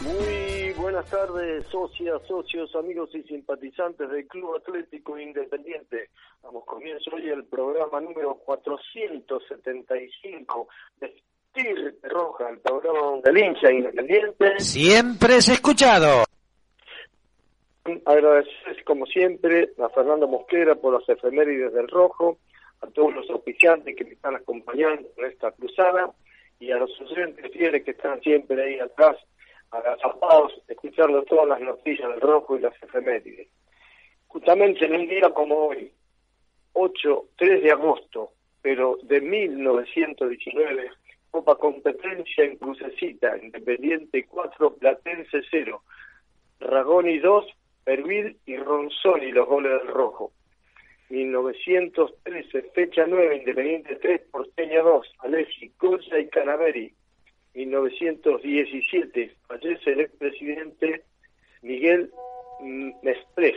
Muy buenas tardes, socias, socios, amigos y simpatizantes del Club Atlético Independiente. Damos comienzo hoy el programa número 475 de TIR Roja, el programa del hincha independiente. Siempre es escuchado. Agradecer, como siempre, a Fernando Mosquera por las efemérides del Rojo, a todos los oficiantes que me están acompañando en esta cruzada y a los oyentes fieles que están siempre ahí atrás agazapados, escuchando todas las noticias del rojo y las efemérides. Justamente en un día como hoy, 8, 3 de agosto, pero de 1919, Copa Competencia en Crucecita, Independiente 4, Platense 0, Ragoni 2, Pervil y Ronzoni los goles del rojo. 1913, fecha 9, Independiente 3, Porteña 2, Alessi, Colza y Canaveri. 1917 fallece el expresidente Miguel Mestres.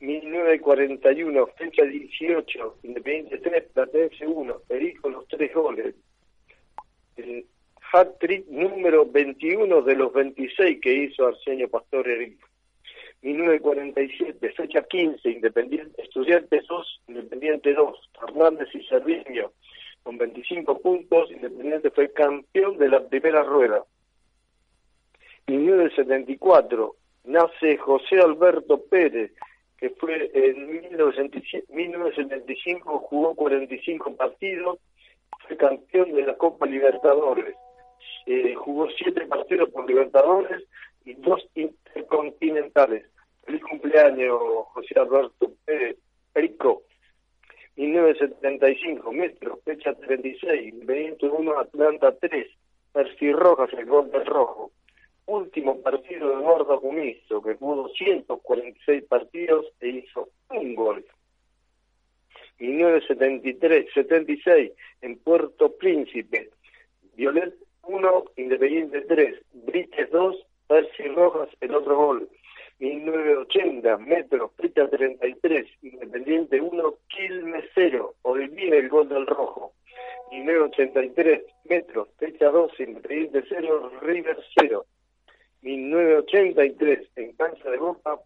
1941, fecha 18, Independiente 3, Platense 1, Perico los tres goles. El hat-trick número 21 de los 26 que hizo Arsenio Pastor Erico. 1947, fecha 15, Independiente, Estudiantes 2, Independiente 2, Fernández y Servicio con 25 puntos, Independiente fue campeón de la primera rueda. 1974 nace José Alberto Pérez, que fue en 1975 jugó 45 partidos, fue campeón de la Copa Libertadores. Eh, jugó 7 partidos por Libertadores y 2 intercontinentales. Feliz cumpleaños, José Alberto Pérez. Perico. 1975, Metro, fecha 36, 21 Atlanta 3, Percy Rojas, el gol del rojo. Último partido de Gordo Comiso, que jugó 246 partidos e hizo un gol. 1973, 76, en Puerto Príncipe, Violet 1, Independiente 3, Brites 2, Percy Rojas, el otro gol. 1980, Metro, fecha 33, Independiente 1, Quilmes 0, Olvide el gol del rojo. 1983, Metro, fecha 2, Independiente 0, River 0. 1983, en cancha de Boca,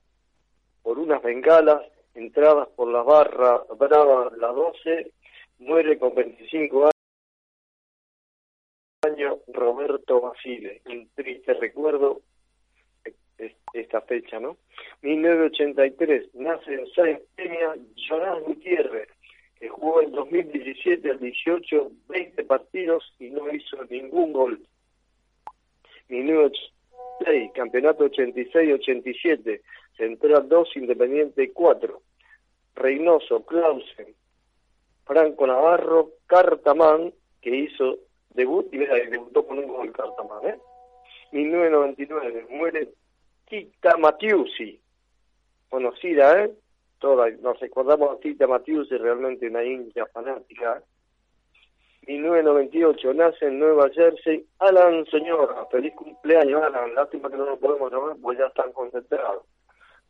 por unas bengalas, entradas por la barra brava, la 12, muere con 25 años Roberto Basile. Un triste recuerdo esta fecha, ¿no? 1983, nace en Sáenz Jonás Gutiérrez, que jugó en 2017 al 18, 20 partidos y no hizo ningún gol. 1986, campeonato 86-87, Central 2, Independiente 4. Reynoso, Clausen, Franco Navarro, Cartamán, que hizo debut y mira, debutó con un gol Cartamán, ¿eh? 1999, muere Tita Matiusi, conocida, ¿eh? Toda, nos recordamos a Tita Matiusi, realmente una india fanática. 1998, nace en Nueva Jersey Alan Señora, feliz cumpleaños Alan, lástima que no lo podemos llamar, pues ya están concentrados.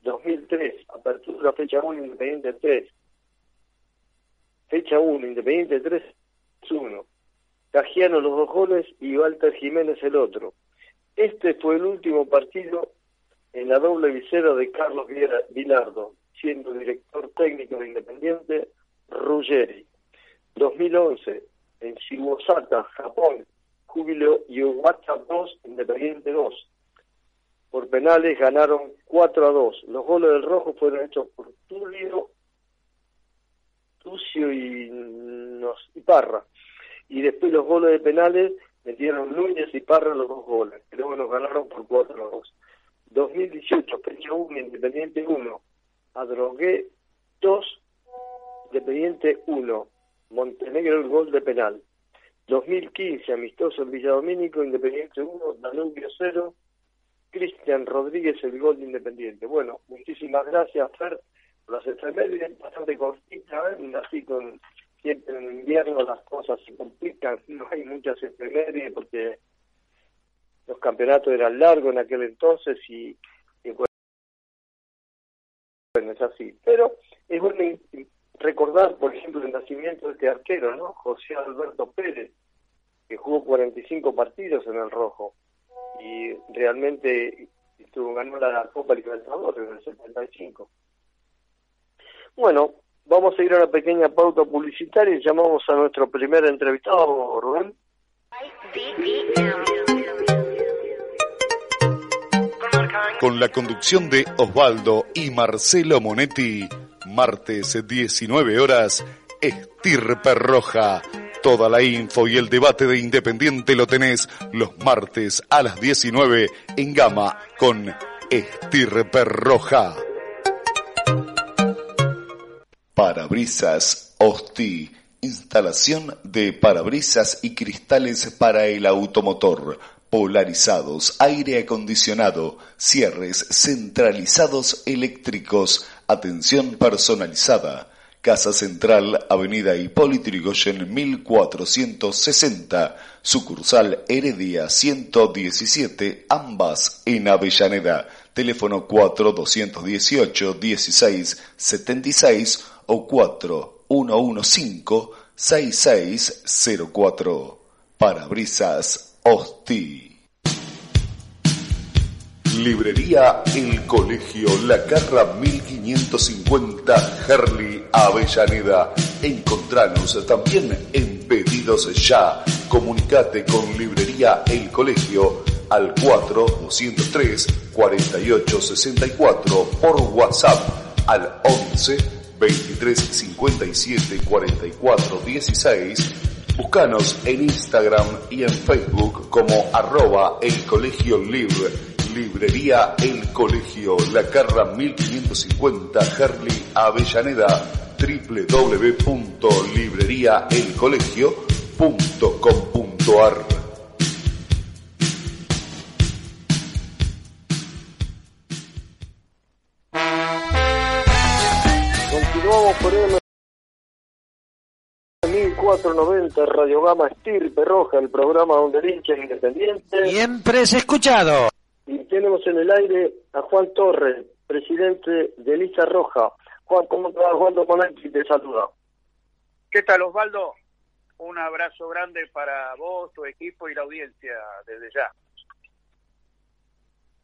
2003, apertura fecha 1, Independiente 3. Fecha 1, Independiente 3, 1. Cajiano los dos goles y Walter Jiménez el otro. Este fue el último partido en la doble visera de Carlos Vilardo, siendo director técnico de Independiente Ruggeri. 2011, en Shibuosaka, Japón, Júbilo y Uwata 2, Independiente 2. Por penales ganaron 4 a 2. Los goles del rojo fueron hechos por Tulio, Tucio y, Parra. Y después los goles de penales metieron Núñez y Parra los dos goles. Luego nos ganaron por 4 a 2. 2018, fecha 1, Independiente 1. Adrogué 2, Independiente 1. Montenegro el gol de penal. 2015, amistoso en Villadomínico, Independiente 1, Danubio 0. Cristian Rodríguez el gol de Independiente. Bueno, muchísimas gracias, Fer, por las efemérides bastante cortitas, ¿eh? así con siempre en invierno las cosas se complican, no hay muchas efemérides porque los campeonatos eran largos en aquel entonces y, bueno, es así. Pero es bueno recordar, por ejemplo, el nacimiento de este arquero, ¿no? José Alberto Pérez, que jugó 45 partidos en el rojo. y realmente estuvo, ganó la Copa Libertadores en el 75. Bueno, vamos a ir a una pequeña pauta publicitaria y llamamos a nuestro primer entrevistado, Rubén. Con la conducción de Osvaldo y Marcelo Monetti, martes 19 horas, Estirpe Roja. Toda la info y el debate de Independiente lo tenés los martes a las 19 en Gama con Estirpe Roja. Parabrisas Osti. Instalación de parabrisas y cristales para el automotor. Polarizados, aire acondicionado, cierres centralizados eléctricos, atención personalizada. Casa Central, Avenida Hipólito Yrigoyen 1460, sucursal Heredia 117, ambas en Avellaneda. Teléfono 4218 1676 o 4115-6604. Parabrisas Hosti. Librería El Colegio La Carra 1550 Herli Avellaneda. Encontranos también en Pedidos Ya. Comunicate con Librería El Colegio al 4203 4864 por WhatsApp al 11 23 57 44 16. Búscanos en Instagram y en Facebook como arroba el colegio libre. Librería El Colegio, La Carra 1550, Herli, Avellaneda, www.libreriaelcolegio.com.ar 1490 Radio Gama Estirpe Roja, el programa donde el hincha independiente. Siempre es escuchado. Y tenemos en el aire a Juan Torres, presidente de Lista Roja. Juan, ¿cómo te va? Juan y te saluda. ¿Qué tal, Osvaldo? Un abrazo grande para vos, tu equipo y la audiencia desde ya.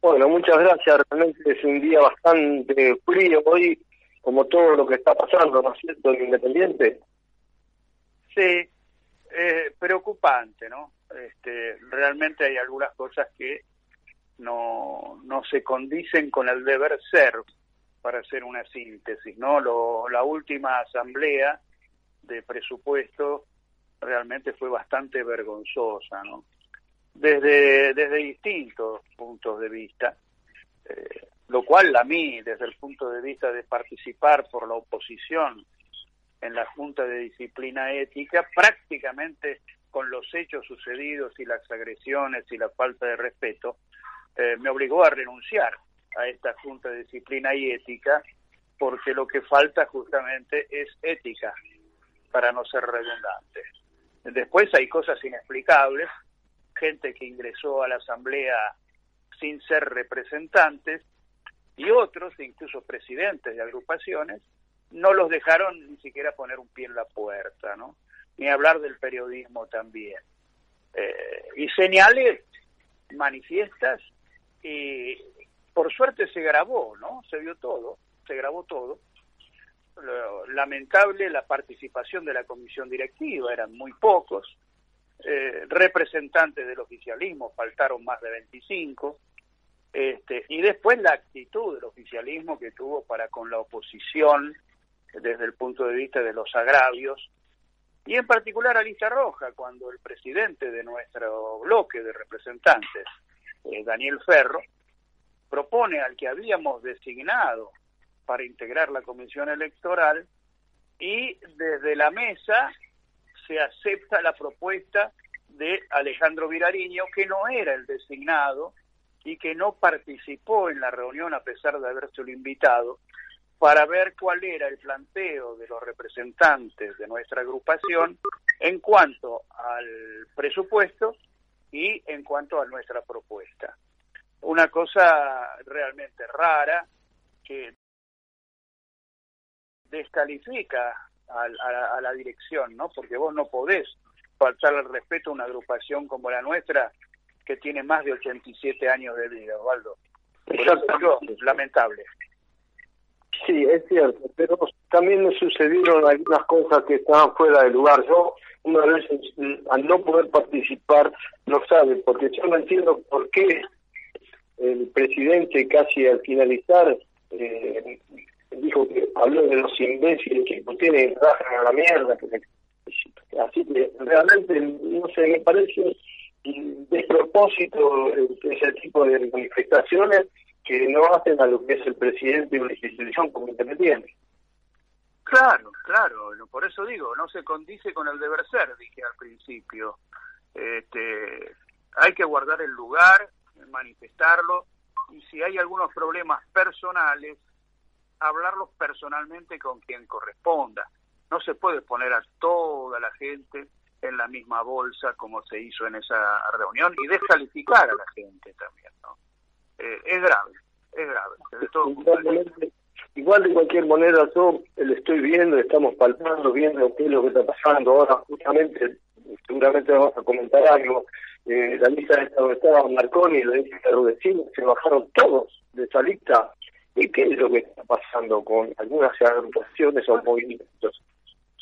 Bueno, muchas gracias. Realmente es un día bastante frío hoy como todo lo que está pasando, ¿no es cierto?, en Independiente. Sí, eh, preocupante, ¿no? Este, realmente hay algunas cosas que no, no se condicen con el deber ser, para hacer una síntesis, ¿no? Lo, la última asamblea de presupuesto realmente fue bastante vergonzosa, ¿no? Desde, desde distintos puntos de vista. Eh, lo cual a mí, desde el punto de vista de participar por la oposición en la Junta de Disciplina Ética, prácticamente con los hechos sucedidos y las agresiones y la falta de respeto, eh, me obligó a renunciar a esta Junta de Disciplina y Ética, porque lo que falta justamente es ética, para no ser redundante. Después hay cosas inexplicables, gente que ingresó a la Asamblea sin ser representantes, y otros, incluso presidentes de agrupaciones, no los dejaron ni siquiera poner un pie en la puerta, ¿no? Ni hablar del periodismo también. Eh, y señales manifiestas y por suerte se grabó, ¿no? Se vio todo, se grabó todo. Lamentable la participación de la comisión directiva, eran muy pocos. Eh, representantes del oficialismo, faltaron más de 25. Este, y después la actitud del oficialismo que tuvo para con la oposición desde el punto de vista de los agravios, y en particular a Lista Roja, cuando el presidente de nuestro bloque de representantes, eh, Daniel Ferro, propone al que habíamos designado para integrar la comisión electoral y desde la mesa se acepta la propuesta de Alejandro Virariño, que no era el designado, y que no participó en la reunión a pesar de haberse invitado para ver cuál era el planteo de los representantes de nuestra agrupación en cuanto al presupuesto y en cuanto a nuestra propuesta. Una cosa realmente rara que descalifica a, la dirección, ¿no? Porque vos no podés faltar al respeto a una agrupación como la nuestra que tiene más de 87 años de vida, Osvaldo. Exactamente. lamentable. Sí, es cierto, pero también me sucedieron algunas cosas que estaban fuera de lugar. Yo, una vez, al no poder participar, no sabe, porque yo no entiendo por qué el presidente casi al finalizar eh, dijo que habló de los imbéciles que tienen rajan a la mierda. así que realmente, no sé, me parece despropósito ese tipo de manifestaciones que no hacen a lo que es el presidente de una institución como independiente. Claro, claro, por eso digo, no se condice con el deber ser, dije al principio. Este, hay que guardar el lugar, manifestarlo, y si hay algunos problemas personales, hablarlos personalmente con quien corresponda. No se puede poner a toda la gente en la misma bolsa como se hizo en esa reunión y descalificar a la gente también. ¿no? Eh, es grave, es grave. igual de cualquier manera yo le estoy viendo, estamos palpando, viendo qué es lo que está pasando ahora justamente, seguramente vamos a comentar algo, eh, la lista de estado estaba Marconi la lista de Rudecino, se bajaron todos de esa lista. ¿Y qué es lo que está pasando con algunas agrupaciones o movimientos?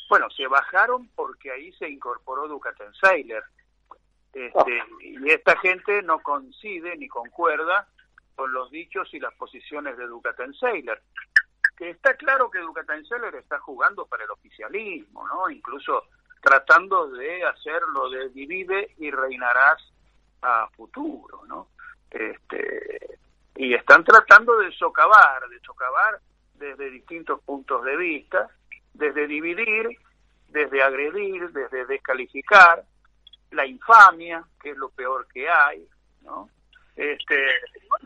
Bueno, se bajaron porque ahí se incorporó Ducatenseiler. Este, ah. Y esta gente no coincide ni concuerda con los dichos y las posiciones de Ducatenseiler. Que está claro que Ducatenseiler está jugando para el oficialismo, ¿no? Incluso tratando de hacerlo de divide y reinarás a futuro, ¿no? Este, y están tratando de socavar, de socavar desde distintos puntos de vista, desde dividir, desde agredir, desde descalificar, la infamia, que es lo peor que hay, ¿no? Este,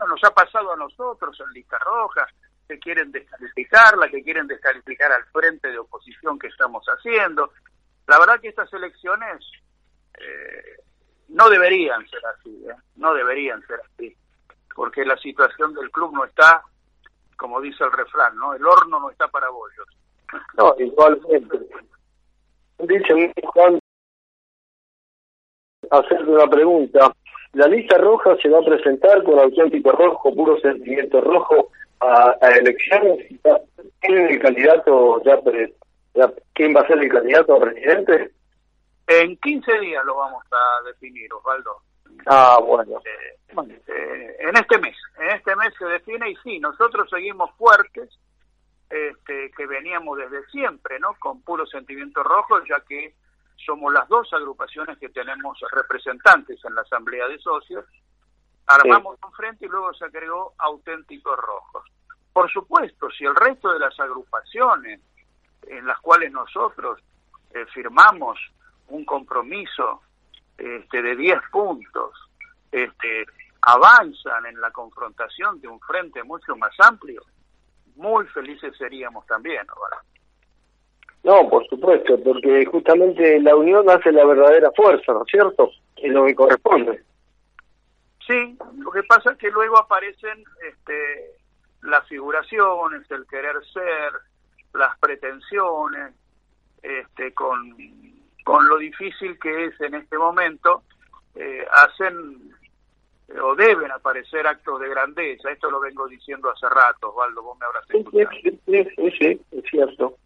nos ha pasado a nosotros en lista roja, que quieren descalificarla, que quieren descalificar al frente de oposición que estamos haciendo. La verdad que estas elecciones eh, no deberían ser así, ¿eh? no deberían ser así, porque la situación del club no está, como dice el refrán, ¿no? El horno no está para bollos. No, igualmente. Dice Juan, hacerte una pregunta. La lista roja se va a presentar con auténtico rojo, puro sentimiento rojo a, elecciones. ¿Tienen el candidato ya, ya, quién va a ser el candidato a presidente? En 15 días lo vamos a definir, Osvaldo. Ah, bueno. Eh, eh, en este mes, en este mes se define y sí, nosotros seguimos fuertes este, que veníamos desde siempre, ¿no? Con puro sentimiento rojo, ya que somos las dos agrupaciones que tenemos representantes en la Asamblea de Socios. Armamos un frente y luego se agregó auténticos rojos. Por supuesto, si el resto de las agrupaciones en las cuales nosotros eh, firmamos un compromiso este, de 10 puntos, este, avanzan en la confrontación de un frente mucho más amplio, muy felices seríamos también, ¿no? por supuesto, porque justamente la unión hace la verdadera fuerza, ¿no es cierto? Es lo que corresponde. Sí, lo que pasa es que luego aparecen este, las figuraciones, el querer ser, las pretensiones, este, con, con lo difícil que es en este momento, eh, hacen o deben aparecer actos de grandeza. Esto lo vengo diciendo hace rato, Osvaldo, vos me habrás escuchado. Sí, sí, es cierto.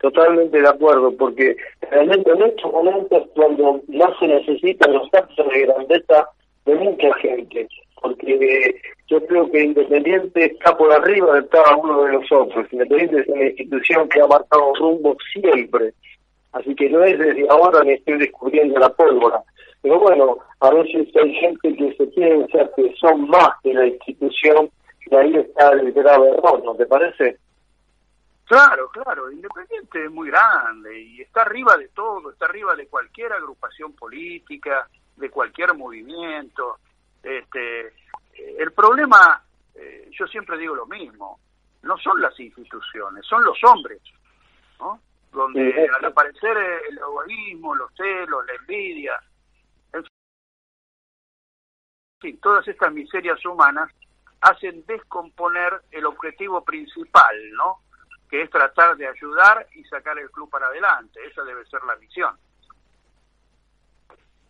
Totalmente de acuerdo, porque realmente en estos momentos cuando más se necesitan los actos de grandeza de mucha gente, porque yo creo que Independiente está por arriba de cada uno de nosotros. Independiente es una institución que ha marcado rumbo siempre. Así que no es desde ahora ni estoy descubriendo la pólvora. Pero bueno, a veces hay gente que se piensa que son más que la institución y ahí está el grave error, ¿no te parece? Claro, claro, Independiente es muy grande y está arriba de todo, está arriba de cualquier agrupación política, de cualquier movimiento. Este, el problema, eh, yo siempre digo lo mismo, no son las instituciones, son los hombres, ¿no? Donde al aparecer el egoísmo, los celos, la envidia, todas estas miserias humanas hacen descomponer el objetivo principal, ¿no? Que es tratar de ayudar y sacar el club para adelante. Esa debe ser la misión.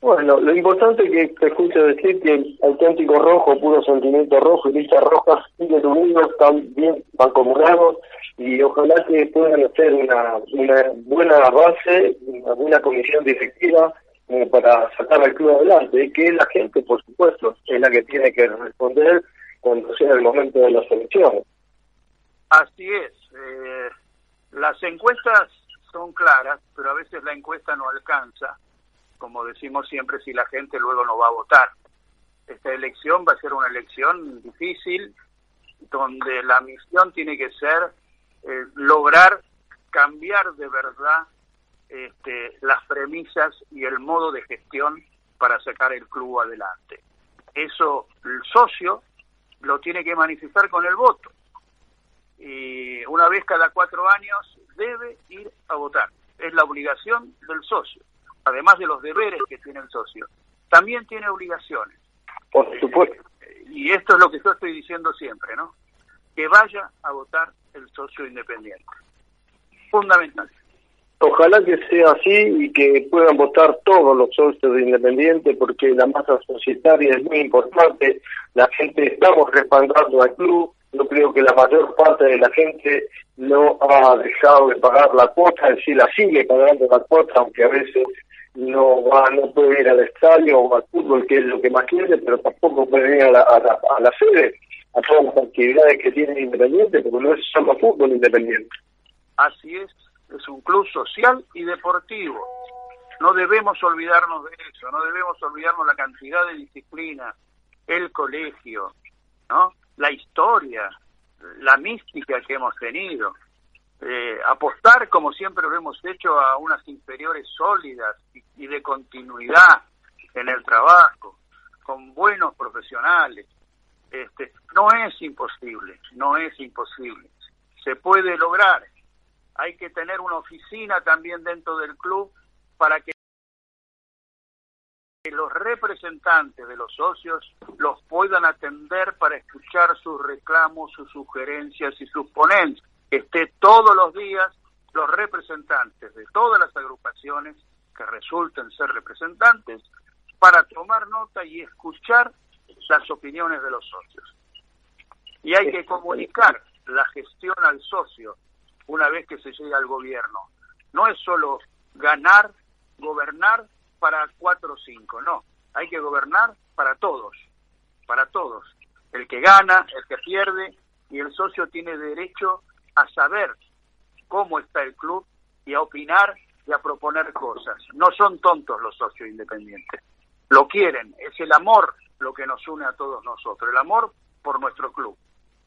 Bueno, lo importante que te escucho decir que el auténtico rojo, puro sentimiento rojo y lista roja siguen unidos, están bien mancomunados y ojalá que puedan hacer una, buena base, una buena comisión directiva para sacar al club adelante, que la gente, por supuesto, es la que tiene que responder cuando sea el momento de las elecciones. Así es. Eh, las encuestas son claras, pero a veces la encuesta no alcanza como decimos siempre, si la gente luego no va a votar. Esta elección va a ser una elección difícil, donde la misión tiene que ser eh, lograr cambiar de verdad este, las premisas y el modo de gestión para sacar el club adelante. Eso el socio lo tiene que manifestar con el voto. Y una vez cada cuatro años debe ir a votar. Es la obligación del socio además de los deberes que tiene el socio, también tiene obligaciones. Por supuesto. Y esto es lo que yo estoy diciendo siempre, ¿no? Que vaya a votar el socio independiente. Fundamental. Ojalá que sea así y que puedan votar todos los socios de Independiente porque la masa societaria es muy importante. La gente estamos respaldando al club. Yo creo que la mayor parte de la gente no ha dejado de pagar la cuota, es decir, la sigue pagando la cuota, aunque a veces no va no puede ir al estadio o al fútbol, que es lo que más quiere, pero tampoco puede ir a la, a la, sede, a todas las actividades que tiene Independiente, porque no es solo fútbol Independiente. Así es, es un club social y deportivo. No debemos olvidarnos de eso, no debemos olvidarnos la cantidad de disciplina, el colegio, ¿no? La historia, la mística que hemos tenido. Eh, apostar, como siempre lo hemos hecho, a unas inferiores sólidas y, de continuidad en el trabajo, con buenos profesionales. Este, no es imposible, no es imposible. Se puede lograr. Hay que tener una oficina también dentro del club para que los representantes de los socios los puedan atender para escuchar sus reclamos, sus sugerencias y sus ponencias esté todos los días los representantes de todas las agrupaciones que resulten ser representantes para tomar nota y escuchar las opiniones de los socios. Y hay que comunicar la gestión al socio una vez que se llega al gobierno. No es solo ganar, gobernar para cuatro o cinco, no. Hay que gobernar para todos, para todos. El que gana, el que pierde, y el socio tiene derecho a saber cómo está el club y a opinar y a proponer cosas. No son tontos los socios independientes. Lo quieren, es el amor lo que nos une a todos nosotros, el amor por nuestro club.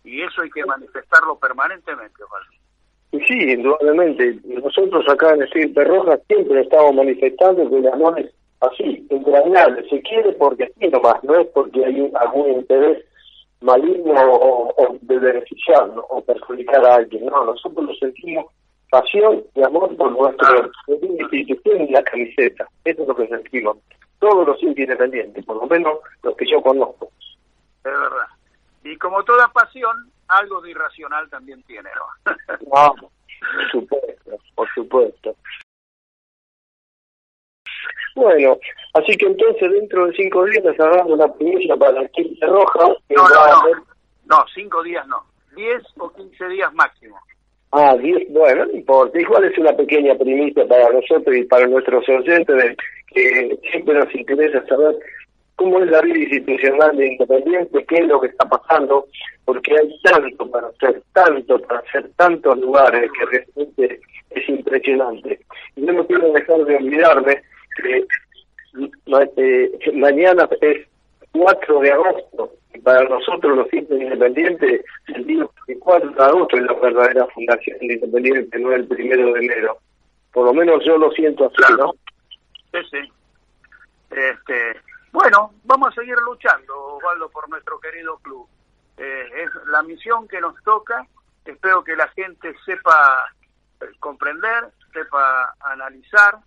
Y eso hay que manifestarlo permanentemente, Osvaldo. Sí, indudablemente. Nosotros acá en el Roja siempre estamos manifestando que el amor es así, entrañable. Se quiere porque así nomás, no es porque hay algún interés maligno o, de beneficiarnos o perjudicar a alguien. No, nosotros lo sentimos pasión y amor por nuestra institución y la camiseta. Eso es lo que sentimos. Todos los independientes, por lo menos los que yo conozco. Es verdad. Y como toda pasión, algo de irracional también tiene, ¿no? no por supuesto, por supuesto. Bueno, así que entonces dentro de cinco días les hagamos una primicia para la quince roja. no, no, no, no, cinco días no, diez o quince días máximo. Ah, diez, bueno, no importa. Igual es una pequeña primicia para nosotros y para nuestros oyentes, que siempre nos interesa saber cómo es la vida institucional de Independiente, qué es lo que está pasando, porque hay tanto para hacer, tanto para hacer tantos lugares que realmente es impresionante. Y no me quiero dejar de olvidarme que eh, mañana es 4 de agosto y para nosotros los independientes el día 4 de agosto es la verdadera fundación independiente, no el primero de enero. Por lo menos yo lo siento así, ¿no? Sí, sí. Este, bueno, vamos a seguir luchando, Osvaldo, por nuestro querido club. Eh, es la misión que nos toca. Espero que la gente sepa eh, comprender, sepa analizar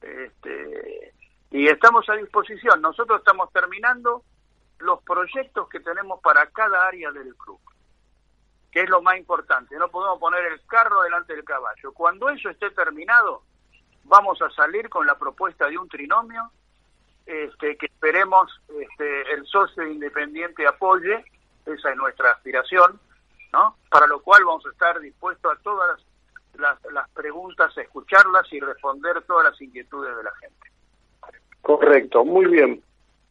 este, y estamos a disposición. Nosotros estamos terminando los proyectos que tenemos para cada área del club, que es lo más importante. No podemos poner el carro delante del caballo. Cuando eso esté terminado, vamos a salir con la propuesta de un trinomio este, que esperemos este, el socio independiente apoye, esa es nuestra aspiración, ¿no? Para lo cual vamos a estar dispuestos a todas las, las, preguntas, a escucharlas y responder todas las inquietudes de la gente. Correcto, muy bien.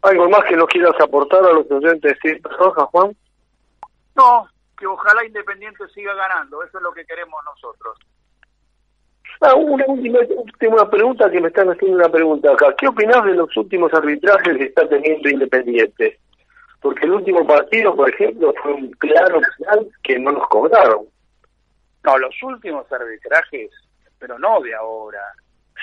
¿Algo más que nos quieras aportar a los oyentes de Roja, Juan? No, que ojalá Independiente siga ganando, eso es lo que queremos nosotros. Ah, una última, pregunta que me están haciendo una pregunta acá. ¿Qué opinás de los últimos arbitrajes que está teniendo Independiente? Porque el último partido, por ejemplo, fue un claro final que no nos cobraron. No, los últimos arbitrajes, pero no de ahora.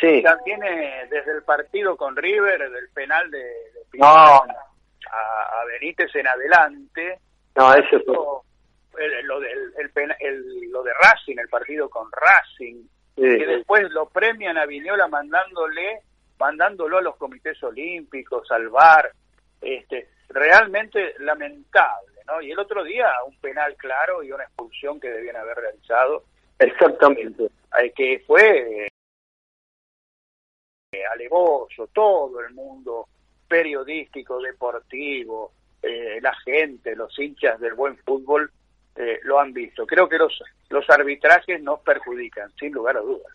Sí. Ya tiene desde el partido con River, del penal de, de a, a, Benítez en adelante. No, eso lo, del, el, lo de Racing, el partido con Racing, que después lo premian a Viñola mandándole, mandándolo a los comités olímpicos, al VAR, este, realmente lamentable, ¿no? Y el otro día un penal claro y una expulsión que debían haber realizado. Exactamente. Que fue eh, alevoso, todo el mundo periodístico, deportivo, eh, la gente, los hinchas del buen fútbol eh, lo han visto. Creo que los, los arbitrajes nos perjudican, sin lugar a dudas.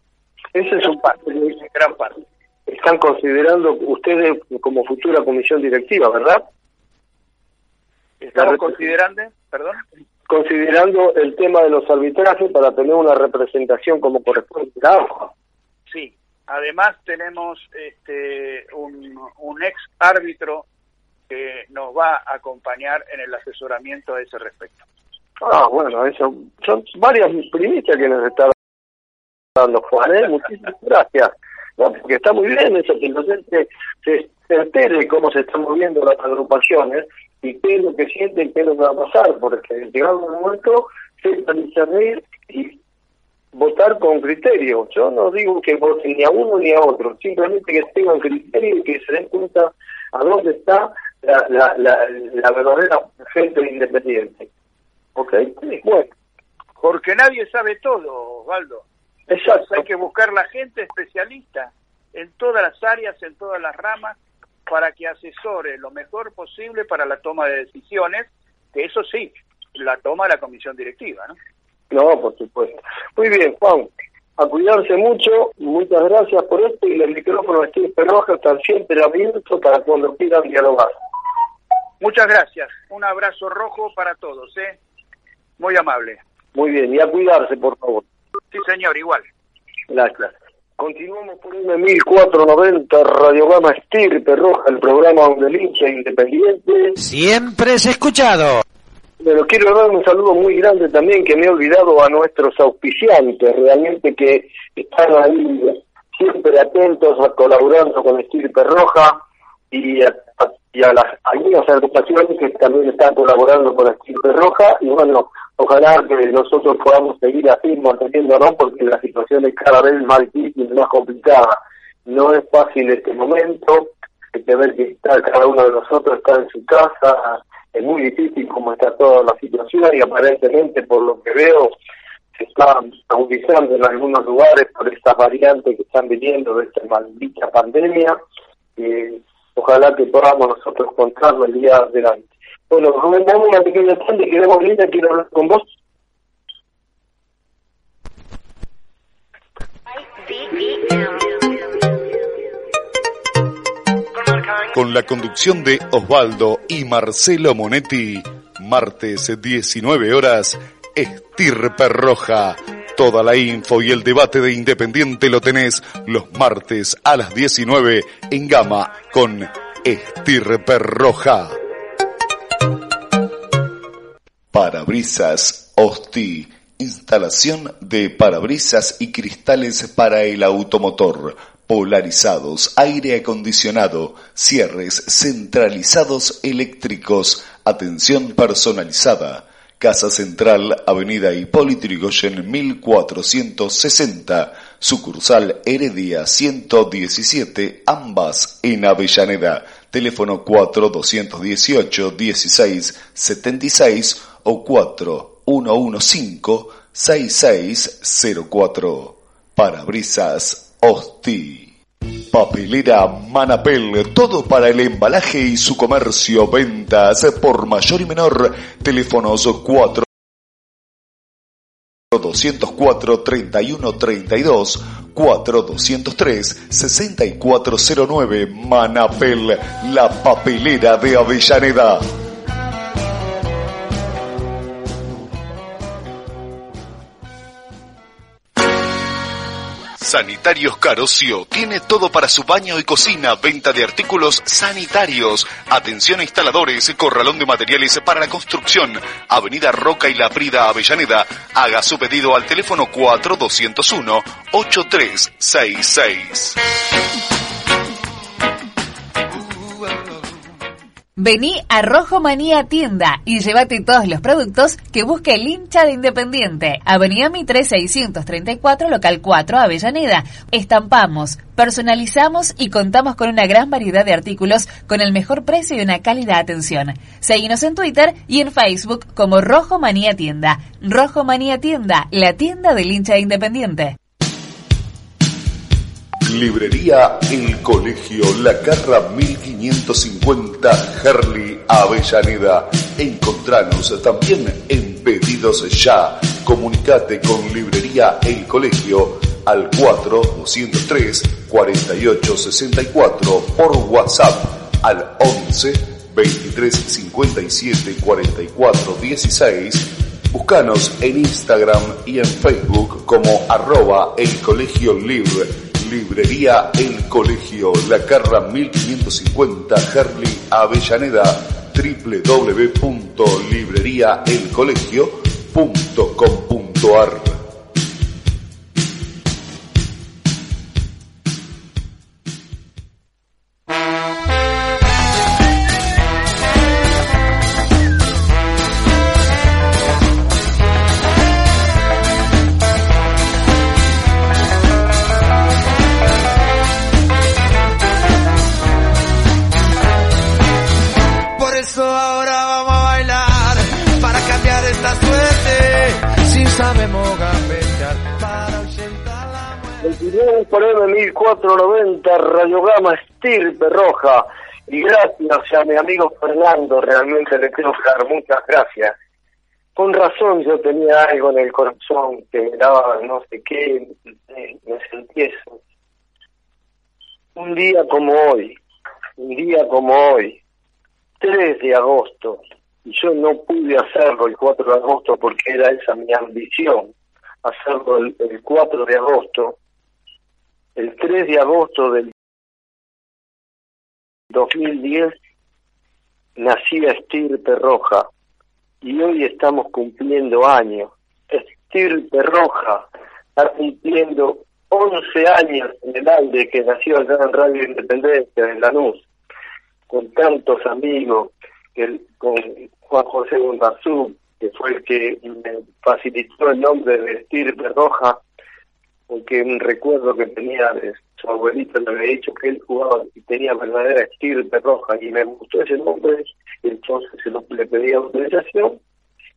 Ese es un parte, gran parte. Están considerando ustedes como futura comisión directiva, ¿verdad? Estamos considerando, perdón. Considerando el tema de los arbitrajes para tener una representación como corresponde Sí, además tenemos este, un, un ex árbitro que nos va a acompañar en el asesoramiento a ese respecto. Ah, bueno, eso son varias primicias que nos está dando Juan, ¿eh? muchísimas gracias. porque está muy bien eso, que la gente se, se entere cómo se están moviendo las agrupaciones y qué es lo que sienten, qué es lo que va a pasar, porque llegado un momento se discernir y votar con criterio. Yo no digo que voten ni a uno ni a otro, simplemente que tengan criterio y que se den cuenta a dónde está la, la, la verdadera gente independiente. ¿Ok? Bueno. Porque nadie sabe todo, Osvaldo. Exacto. hay que buscar la gente especialista en todas las áreas, en todas las ramas, para que asesore lo mejor posible para la toma de decisiones, que eso sí, la toma la comisión directiva, ¿no? No, por supuesto. Muy bien, Juan. A cuidarse mucho, muchas gracias por esto y los micrófonos de Roja están siempre abiertos para cuando quieran dialogar. Muchas gracias. Un abrazo rojo para todos, ¿eh? Muy amable. Muy bien, y a cuidarse, por favor. Sí, señor, igual. Gracias. Continuamos por un 1490 Radiogama Estirpe Roja, el programa donde el hincha independiente. Siempre es escuchado. Pero quiero dar un saludo muy grande también que me he olvidado a nuestros auspiciantes, realmente que están ahí siempre atentos a colaborando con Estirpe Roja y a, y a las algunas agrupaciones que también están colaborando con Estirpe Roja y bueno, ojalá que nosotros podamos seguir así manteniéndonos porque la situación es cada vez más difícil, más complicada. No es fácil este momento, hay que ver que cada uno de nosotros está en su casa, es muy difícil como está toda la situación y aparentemente por lo que veo se está agudizando en algunos lugares por estas variantes que están viniendo de esta maldita pandemia. ojalá que podamos nosotros contarlo el día adelante. Bueno, Rubén, dame una pequeña tarde, quedamos linda, quiero hablar con vos. Con la conducción de Osvaldo y Marcelo Monetti, martes 19 horas, Estirpe Roja. Toda la info y el debate de Independiente lo tenés los martes a las 19 en Gama con Estirpe Roja. Parabrisas Osti. Instalación de parabrisas y cristales para el automotor polarizados, aire acondicionado, cierres centralizados eléctricos, atención personalizada. Casa Central, Avenida Hipólito Yrigoyen 1460, sucursal Heredia 117, ambas en Avellaneda. Teléfono 4218 1676 o 4115 6604. Parabrisas Osti. Papelera Manapel, todo para el embalaje y su comercio, ventas por mayor y menor, teléfonos 4 204 3132 4203 6409 Manapel, la papelera de Avellaneda. Sanitarios Carocio tiene todo para su baño y cocina, venta de artículos sanitarios, atención a instaladores, corralón de materiales para la construcción, Avenida Roca y La Prida Avellaneda. Haga su pedido al teléfono 4201 8366. Vení a Rojo Manía Tienda y llévate todos los productos que busca el hincha de Independiente. Avenida Mitre 634, local 4, Avellaneda. Estampamos, personalizamos y contamos con una gran variedad de artículos con el mejor precio y una cálida atención. Seguinos en Twitter y en Facebook como Rojo Manía Tienda. Rojo Manía Tienda, la tienda del hincha de Independiente. Librería El Colegio La Carra 1550 Herli Avellaneda. Encontranos también en Pedidos Ya. Comunicate con Librería El Colegio al 4203 4864 por WhatsApp al 11 23 57 44 16. Búscanos en Instagram y en Facebook como arroba el libre Librería El Colegio, La Carra 1550, Herli, Avellaneda, www.libreriaelcolegio.com.ar 29 por M1490, Radiograma Estirpe Roja. Y gracias a mi amigo Fernando, realmente le quiero dar muchas gracias. Con razón yo tenía algo en el corazón que me daba no sé qué, me sentí eso. Un día como hoy, un día como hoy, 3 de agosto, y yo no pude hacerlo el 4 de agosto porque era esa mi ambición, hacerlo el, el 4 de agosto, el 3 de agosto del 2010 nacía Estirpe Roja y hoy estamos cumpliendo años. Estirpe Roja está cumpliendo 11 años en el aire que nació allá en Radio Independencia en Lanús, con tantos amigos, que, con Juan José González, que fue el que me facilitó el nombre de Estirpe Roja, porque un recuerdo que tenía de su abuelito le había dicho que él jugaba y tenía verdadera estirpe roja y me gustó ese nombre y entonces le pedí autorización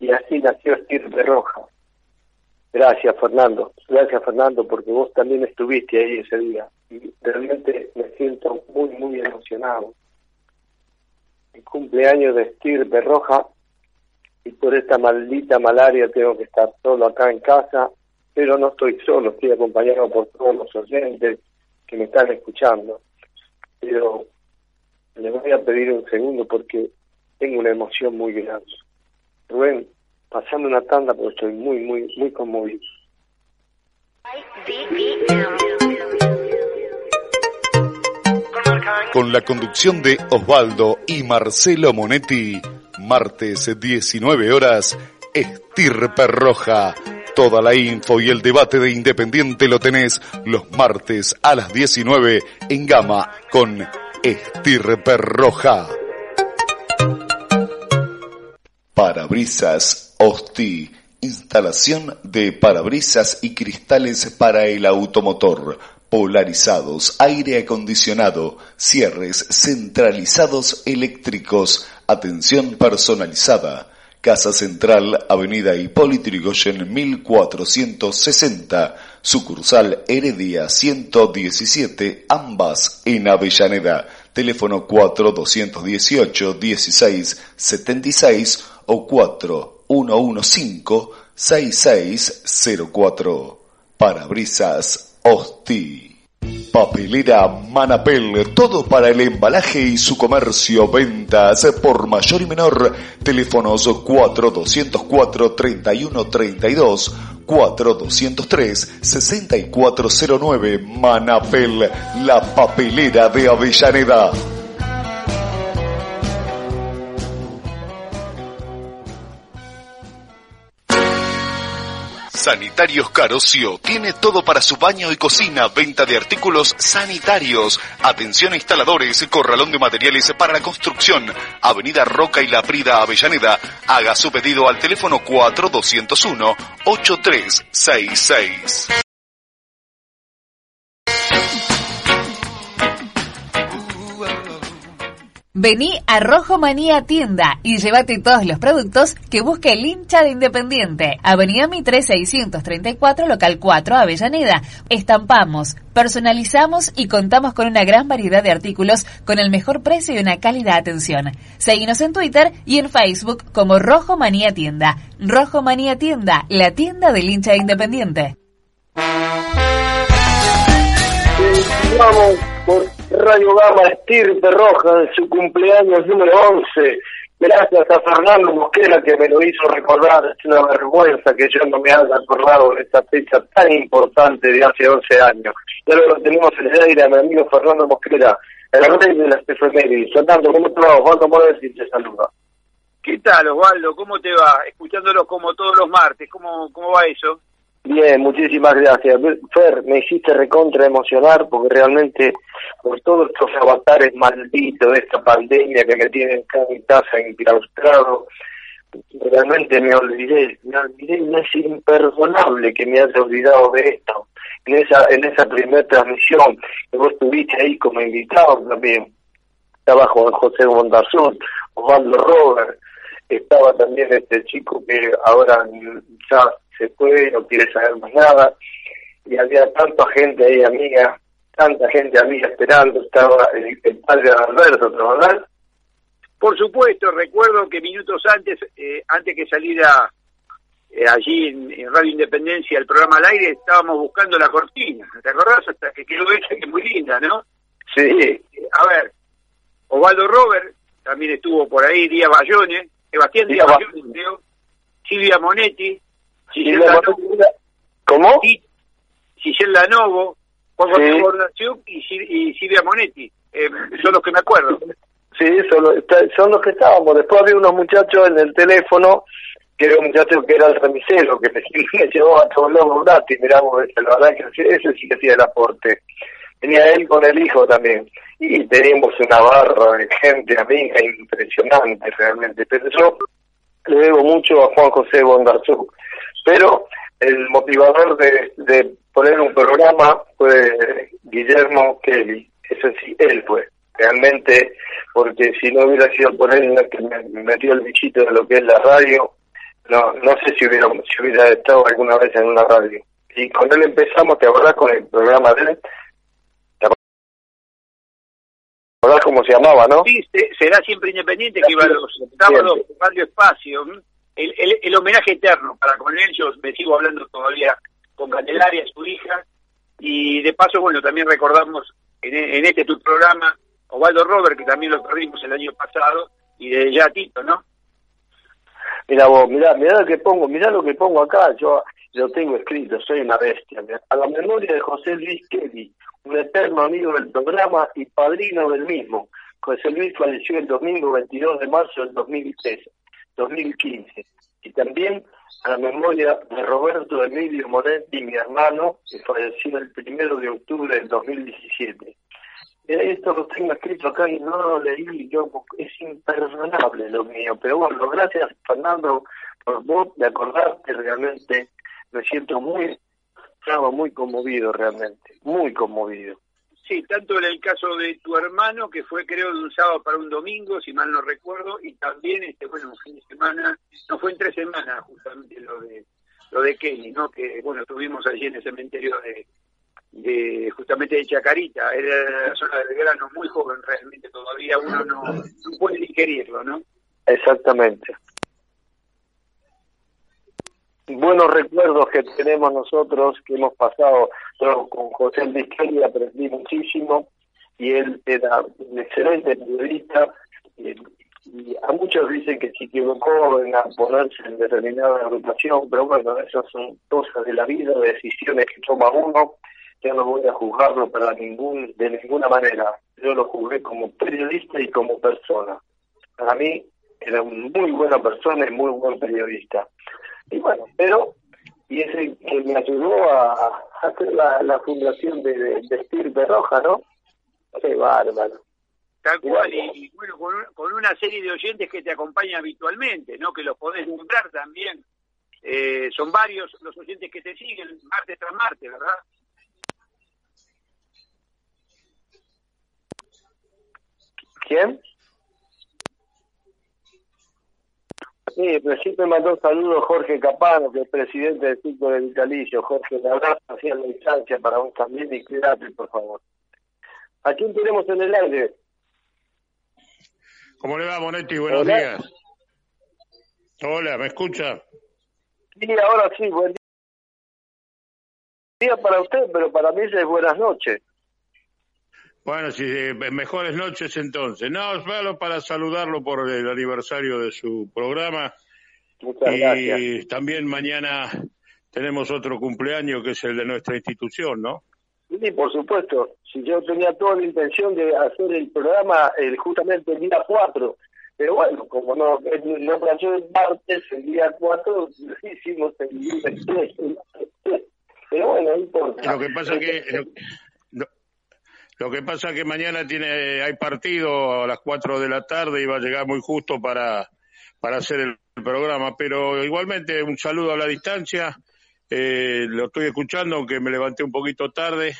y así nació estirpe roja. Gracias Fernando, gracias Fernando porque vos también estuviste ahí ese día y realmente me siento muy muy emocionado. El cumpleaños de estirpe roja y por esta maldita malaria tengo que estar solo acá en casa pero no estoy solo, estoy acompañado por todos los oyentes que me están escuchando. Pero les voy a pedir un segundo porque tengo una emoción muy grande. Rubén, pasando una tanda porque estoy muy, muy, muy conmovido. Con la conducción de Osvaldo y Marcelo Monetti, martes 19 horas, Estirpe Roja. Toda la info y el debate de Independiente lo tenés los martes a las 19 en Gama con Estirpe Roja. Parabrisas Osti. Instalación de parabrisas y cristales para el automotor. Polarizados, aire acondicionado, cierres centralizados eléctricos, atención personalizada Casa Central, Avenida Hipólito Yrigoyen 1460, sucursal Heredia 117, ambas en Avellaneda. Teléfono 4218 1676 o 4115 6604. Parabrisas Osti. Papelera Manapel, todo para el embalaje y su comercio, ventas por mayor y menor, teléfonos 4204 3132, 4203 6409, Manapel, la papelera de Avellaneda. Sanitarios Carocio tiene todo para su baño y cocina, venta de artículos sanitarios, atención a instaladores, corralón de materiales para la construcción, Avenida Roca y La Prida, Avellaneda. Haga su pedido al teléfono 4201 8366. Vení a Rojo Manía Tienda y llévate todos los productos que busque el hincha de Independiente. Avenida Mitre 634, local 4, Avellaneda. Estampamos, personalizamos y contamos con una gran variedad de artículos con el mejor precio y una cálida atención. Seguinos en Twitter y en Facebook como Rojo Manía Tienda. Rojo Manía Tienda, la tienda del hincha de Independiente. Radio Gama Estirpe Roja de su cumpleaños número 11. Gracias a Fernando Mosquera que me lo hizo recordar. Es una vergüenza que yo no me haya acordado de esta fecha tan importante de hace 11 años. Y ahora lo tenemos en el aire a mi amigo Fernando Mosquera, el rey de las efemérides. Fernando, ¿cómo te va? Osvaldo Morales y te saluda. ¿Qué tal, Osvaldo? ¿Cómo te va? Escuchándolo como todos los martes. ¿Cómo, cómo va eso? Bien, muchísimas gracias. Fer, me hiciste recontra emocionar porque realmente por todos estos avatares malditos de esta pandemia que me tienen mi casa enclaustrado, realmente me olvidé, me olvidé y es imperdonable que me haya olvidado de esto. En esa, en esa primera transmisión que vos estuviste ahí como invitado también, estaba Juan José Mondarzón, Osvaldo Robert, estaba también este chico que ahora ya se fue, no quiere saber más nada, y había tanta gente ahí amiga, tanta gente amiga esperando, estaba el, el padre Alberto ¿verdad? Por supuesto, recuerdo que minutos antes, eh, antes que saliera eh, allí en, Radio Independencia el programa al aire, estábamos buscando la cortina, ¿te acordás? Hasta que quedó hecha, que es muy linda, ¿no? Sí. A ver, Osvaldo Robert también estuvo por ahí, Díaz Bayone, Sebastián Díaz Bayone, creo, Silvia Monetti, Giselle Lanovo, ¿Cómo? Giselle Lanovo, Juan José Bordaciuk y, y Silvia Monetti, eh, son los que me acuerdo. Sí, son los, son los que estábamos. Después había unos muchachos en el teléfono, que era un muchacho que era el remisero, que me, me llevó a todos lados gratis, miramos, la verdad que ese sí que hacía el aporte. Tenía él con el hijo también. Y teníamos una barra de gente amiga impresionante realmente. Pero yo le debo mucho a Juan José Bondarzú. Pero el motivador de, de poner un programa fue Guillermo Kelly. Eso sí, él fue realmente, porque si no hubiera sido por él que me metió el bichito de lo que es la radio, no no sé si hubiera, si hubiera estado alguna vez en una radio. Y con él empezamos, ¿te acordás con el programa de él? ¿Te acordás cómo se llamaba, no? Sí, será siempre independiente que iba a los sábados Radio Espacio. El, el, homenaje eterno para con yo me sigo hablando todavía con Candelaria, su hija, y de paso, bueno, también recordamos en, en este tu programa Osvaldo Robert, que también lo perdimos el año pasado, y de ya Tito, ¿no? Mira vos, mira, mira lo que pongo, mira lo que pongo acá, yo lo tengo escrito, soy una bestia. Mirá. A la memoria de José Luis Kelly, un eterno amigo del programa y padrino del mismo. José Luis falleció el domingo 22 de marzo del 2013, 2015. Y también a la memoria de Roberto Emilio Moretti, mi hermano, que falleció el primero de octubre del 2017 esto lo tengo escrito acá y no lo leí, yo es imperdonable lo mío, pero bueno, gracias Fernando por vos de acordarte, realmente me siento muy, estaba muy conmovido realmente, muy conmovido. Sí, tanto en el caso de tu hermano, que fue creo de un sábado para un domingo, si mal no recuerdo, y también, este bueno, un fin de semana, no fue en tres semanas justamente lo de lo de Kenny, ¿no? Que, bueno, tuvimos allí en el cementerio de, de justamente de Chacarita, era la zona del grano, muy joven realmente, todavía uno no, no puede digerirlo, ¿no? Exactamente. Buenos recuerdos que tenemos nosotros, que hemos pasado con José Vizquel aprendí muchísimo y él era un excelente periodista y, y a muchos dicen que se equivocó en ponerse en determinada agrupación, pero bueno, esas son cosas de la vida, decisiones que toma uno, yo no voy a juzgarlo para ningún, de ninguna manera, yo lo juzgué como periodista y como persona. Para mí era una muy buena persona y muy buen periodista. Y bueno, pero, y ese que me ayudó a, hacer la, la fundación de, de, de Estirpe Roja, ¿no? Qué bárbaro. Tal cual, y, y bueno, con, un- con una serie de oyentes que te acompañan habitualmente, ¿no? Que los podés nombrar también. Eh, son varios los oyentes que te siguen martes tras martes, ¿verdad? ¿Quién? Sí, recién me mandó un saludo Jorge Capano, que es presidente del Círculo de Vitalicio. Jorge, un abrazo hacia la distancia para vos también y cuídate, por favor. ¿A quién tenemos en el aire? ¿Cómo le va, Monetti? Buenos Hola. días. Hola, ¿me escucha? Sí, ahora sí, buen día para usted, pero para mí es buenas noches. Bueno, sí, eh, mejores noches entonces. No, solo para saludarlo por el aniversario de su programa. Muchas y gracias. también mañana tenemos otro cumpleaños que es el de nuestra institución, ¿no? Sí, por supuesto. Si yo tenía toda la intención de hacer el programa justamente el día 4, pero bueno, como no, no planchó el martes, el día 4, hicimos el día 3. Pero bueno, no importa. Lo que pasa que lo, que pasa que mañana tiene hay partido a las 4 de la tarde y va a llegar muy justo para para hacer el programa, pero igualmente un saludo a la distancia. Eh, lo estoy escuchando, aunque me levanté un poquito tarde.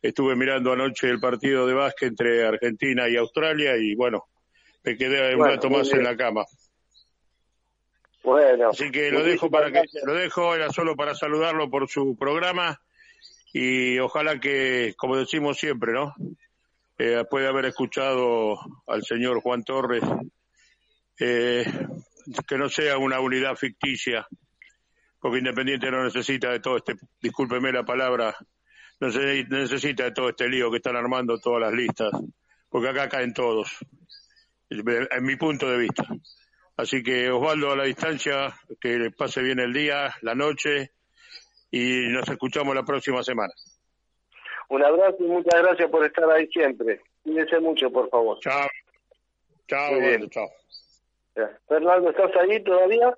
Estuve mirando anoche el partido de básquet entre Argentina y Australia y bueno, me quedé un rato más en la cama. Bueno, Así que lo dejo para que lo dejo era solo para saludarlo por su programa y ojalá que, como decimos siempre, ¿no? Eh, puede haber escuchado al señor Juan Torres eh, que no sea una unidad ficticia, porque Independiente no necesita de todo este, discúlpeme la palabra, no necesita de todo este lío que están armando todas las listas, porque acá caen todos, en mi punto de vista. Así que Osvaldo a la distancia, que le pase bien el día, la noche y nos escuchamos la próxima semana. Un abrazo y muchas gracias por estar ahí siempre. Cuídense mucho, por favor. Chao. Chao, Muy bien. Osvaldo, chao. Fernando, ¿estás ahí todavía?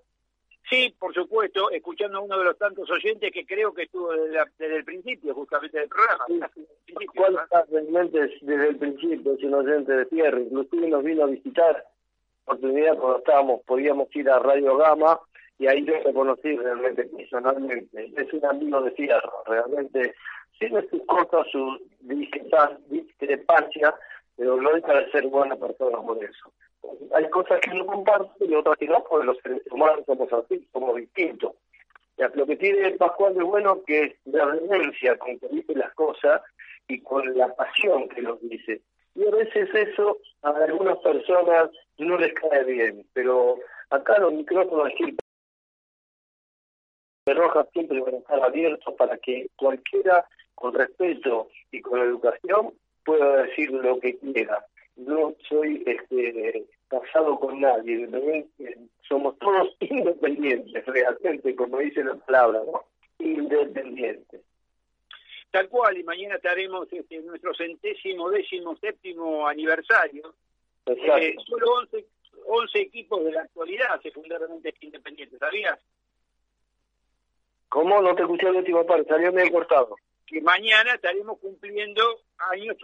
Sí, por supuesto, escuchando a uno de los tantos oyentes que creo que estuvo desde, la- desde el principio justamente del programa. Sí. Principio, ¿Cuál ¿verdad? está realmente desde el principio? Es un oyente de tierra. Inclusive nos vino a visitar oportunidad cuando estábamos, podíamos ir a Radio Gama y ahí yo lo conocí realmente personalmente. Es un amigo de tierra, realmente tiene sus cosas, sus discrepan- discrepancias, pero no deja de ser buena persona por eso. Hay cosas que no comparto y otras que no, porque los seres humanos somos así, somos distintos. Lo que tiene Pascual de bueno que es la reverencia con que dice las cosas y con la pasión que los dice. Y a veces eso a algunas personas no les cae bien, pero acá los micrófonos Rojas siempre van a estar abiertos para que cualquiera con respeto y con educación pueda decir lo que quiera. No soy este, casado con nadie, somos todos independientes, realmente, como dice la palabra, ¿no? Independientes. Tal cual, y mañana estaremos este, nuestro centésimo, décimo, séptimo aniversario. Eh, solo 11, 11 equipos de la actualidad se fundaron antes que Independiente, ¿sabías? ¿Cómo? No te escuché la última parte, salió medio cortado. Que mañana estaremos cumpliendo años,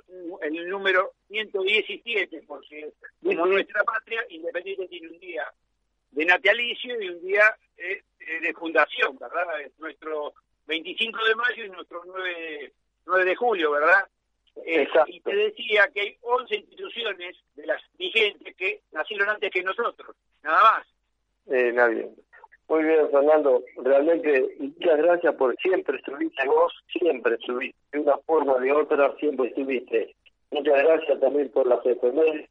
el número 117, porque como nuestra patria, Independiente tiene un día de natalicio y un día eh, eh, de fundación, ¿verdad? Es nuestro 25 de mayo y nuestro 9, 9 de julio, ¿verdad? Eh, y te decía que hay 11 instituciones de las vigentes que nacieron antes que nosotros, nada más. Eh, nadie. Muy bien, Fernando. Realmente, muchas gracias por siempre estuviste vos, siempre estuviste. De una forma o de otra, siempre estuviste. Muchas gracias también por las efemérides.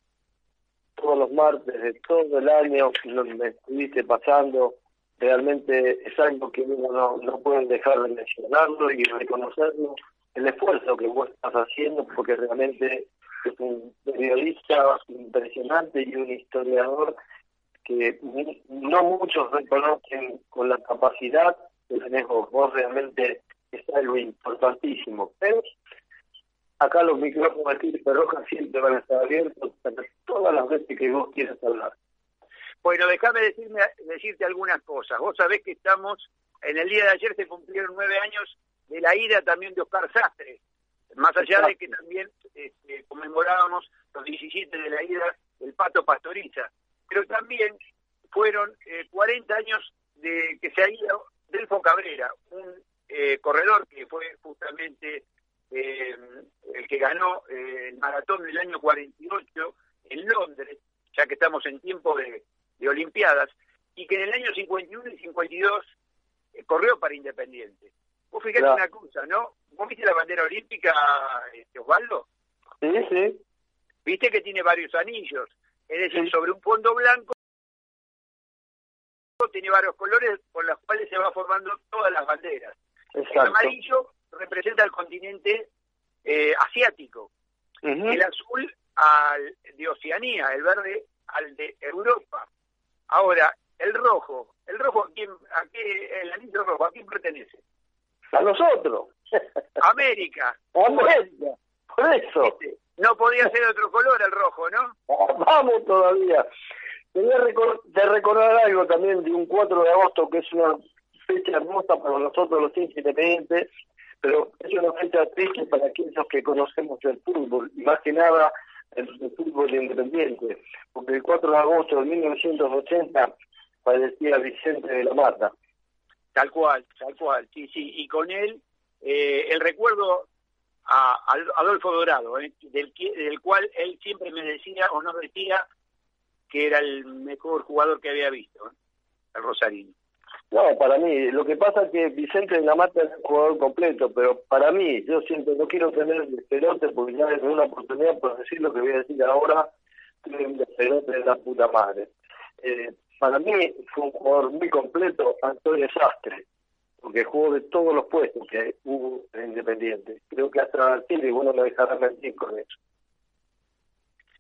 Todos los martes de todo el año me estuviste pasando. Realmente es algo que uno no, no puede dejar de mencionarlo y reconocerlo. El esfuerzo que vos estás haciendo, porque realmente es un periodista impresionante y un historiador que no muchos reconocen con la capacidad que tenés vos. Vos realmente es algo importantísimo. Pero acá los micrófonos de Roja siempre van a estar abiertos para todas las veces que vos quieras hablar. Bueno, déjame decirme, decirte algunas cosas. Vos sabés que estamos, en el día de ayer se cumplieron nueve años de la ida también de Oscar Sastre, más allá de que también este, conmemorábamos los 17 de la ida del Pato Pastoriza pero también fueron 40 eh, años de que se ha ido Delfo Cabrera, un eh, corredor que fue justamente eh, el que ganó el maratón del año 48 en Londres, ya que estamos en tiempo de, Olimpiadas, y que en el año 51 y 52 corrió para Independiente. Vos fíjate una cosa, ¿no? ¿Vos viste la bandera olímpica, este, Osvaldo? Sí, sí. Viste que tiene varios anillos es decir, sobre un fondo blanco tiene varios colores con los cuales se va formando todas las banderas. El amarillo representa el continente eh, asiático, el azul al de Oceanía, el verde al de Europa. Ahora, el rojo, el rojo a quién, a qué, el anillo rojo, ¿a quién pertenece? A nosotros. América. América, por eso. No podía ser otro color el rojo, ¿no? Vamos todavía. Quería de recordar algo también de un 4 de agosto, que es una fecha hermosa para nosotros los independientes, pero es una fecha triste para aquellos que conocemos el fútbol, y más que nada el, fútbol independiente, porque el 4 de agosto de 1980 fallecía Vicente de la Mata. Tal cual, tal cual, sí, sí, y con él eh, el recuerdo a Adolfo Dorado, ¿eh? del, del cual él siempre me decía o no decía que era el mejor jugador que había visto, ¿eh? el Rosarino. No, para mí, lo que pasa es que Vicente de la Mata es un jugador completo, pero para mí, yo siempre no quiero tener el pelote porque ya es una oportunidad por decir lo que voy a decir ahora, un pelote de la puta madre. Eh, para mí fue un jugador muy completo, Antonio Sastre porque jugó de todos los puestos que hubo en Independiente. Creo que hasta y bueno me dejará mentir con eso.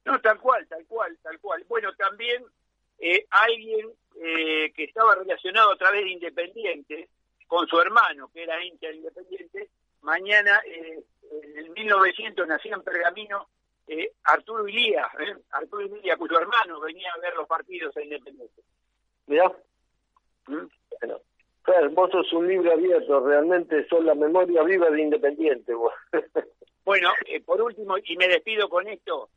No, tal cual, tal cual, tal cual. Bueno, también eh, alguien eh, que estaba relacionado a través de Independiente con su hermano, que era hincha de Independiente, mañana, eh, en el 1900, nació en Pergamino eh, Arturo Ilía, Arturo Ilía, cuyo hermano venía a ver los partidos a Independiente. Mira. ¿Mm? Vos sos un libro abierto, realmente sos la memoria viva de Independiente. bueno, eh, por último, y me despido con esto,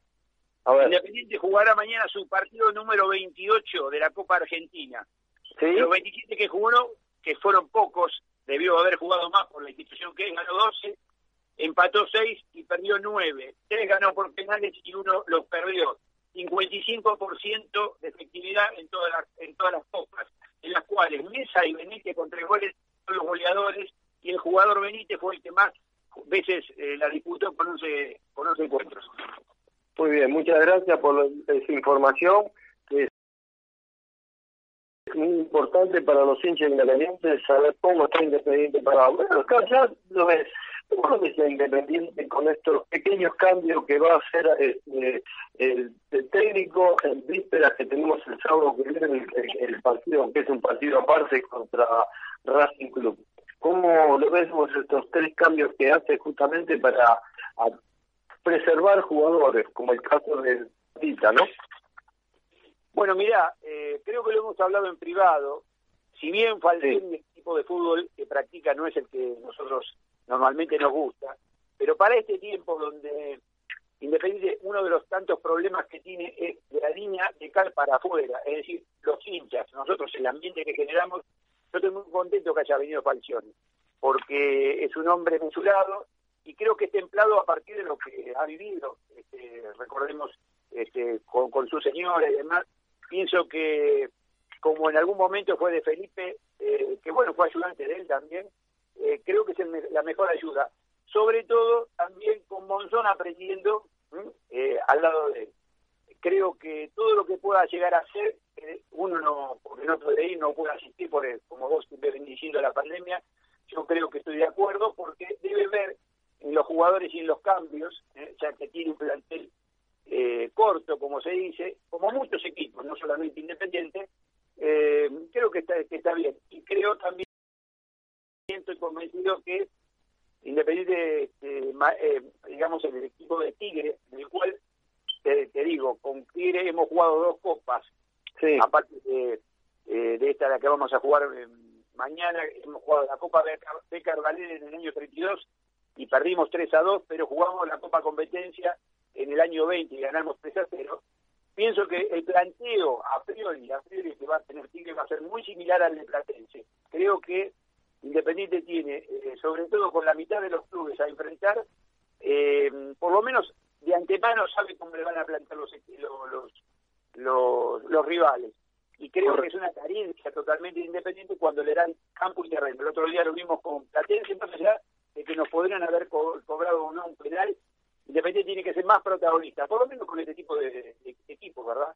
Independiente jugará mañana su partido número 28 de la Copa Argentina. Los 27 que jugó, que fueron pocos, debió haber jugado más por la institución que es, ganó 12, empató 6 y perdió 9. 3 ganó por penales y uno los perdió. 55% de efectividad en todas las, en todas las copas en las cuales Mesa y Benítez con tres goles son los goleadores y el jugador Benítez fue el que más veces eh, la disputó con 11, con encuentros. Muy bien, muchas gracias por esa información que es muy importante para los hinchas independientes saber cómo está Independiente para... Bueno, ya lo ves, ¿Cómo que sea Independiente con estos pequeños cambios que va a hacer este, el, técnico en vísperas que tenemos el sábado que viene el, partido, que es un partido aparte contra Racing Club? ¿Cómo lo vemos estos tres cambios que hace justamente para preservar jugadores, como el caso de Tita, ¿no? Bueno, mira, eh, creo que lo hemos hablado en privado. Si bien Falcón, el tipo de fútbol que practica no es el que nosotros normalmente nos gusta, pero para este tiempo donde Independiente, uno de los tantos problemas que tiene es la línea de cal para afuera, es decir, los hinchas, nosotros el ambiente que generamos, yo estoy muy contento que haya venido Falcioni, porque es un hombre mesurado, y creo que es templado a partir de lo que ha vivido, este, recordemos, este, con, con su señora y demás. Pienso que, como en algún momento fue de Felipe, eh, que bueno, fue ayudante de él también, eh, creo que es la mejor ayuda. Sobre todo también con Monzón aprendiendo eh, al lado de él. Creo que todo lo que pueda llegar a ser, uno no, porque no puede ir, no puede asistir, por como vos ven diciendo la pandemia, yo creo que estoy de acuerdo porque debe ver en los jugadores y en los cambios, ya que tiene un plantel corto, como se dice, como muchos equipos, no solamente independientes, eh, creo que está, que está bien. Y creo también, estoy convencido que Independiente, eh, digamos, el equipo de Tigre, en el cual, te, digo, con Tigre hemos jugado dos copas, aparte de, eh, de esta la que vamos a jugar eh, mañana, hemos jugado la Copa de Carvalho en el año 32 y perdimos 3 a 2, pero jugamos la Copa Competencia en el año 20 y ganamos 3 a 0 pienso que el planteo a priori, a priori que va a tener Tigre va a ser muy similar al de Platense. Creo que Independiente tiene, eh, sobre todo con la mitad de los clubes a enfrentar, eh, por lo menos de antemano sabe cómo le van a plantar los, los, los, los rivales. Y creo que es una carencia totalmente independiente cuando le dan campo y terreno. El otro día lo vimos con Platense, entonces ya de que nos podrían haber cobrado o no un penal Independiente tiene que ser más protagonista, por lo menos con este tipo de, equipos, ¿verdad?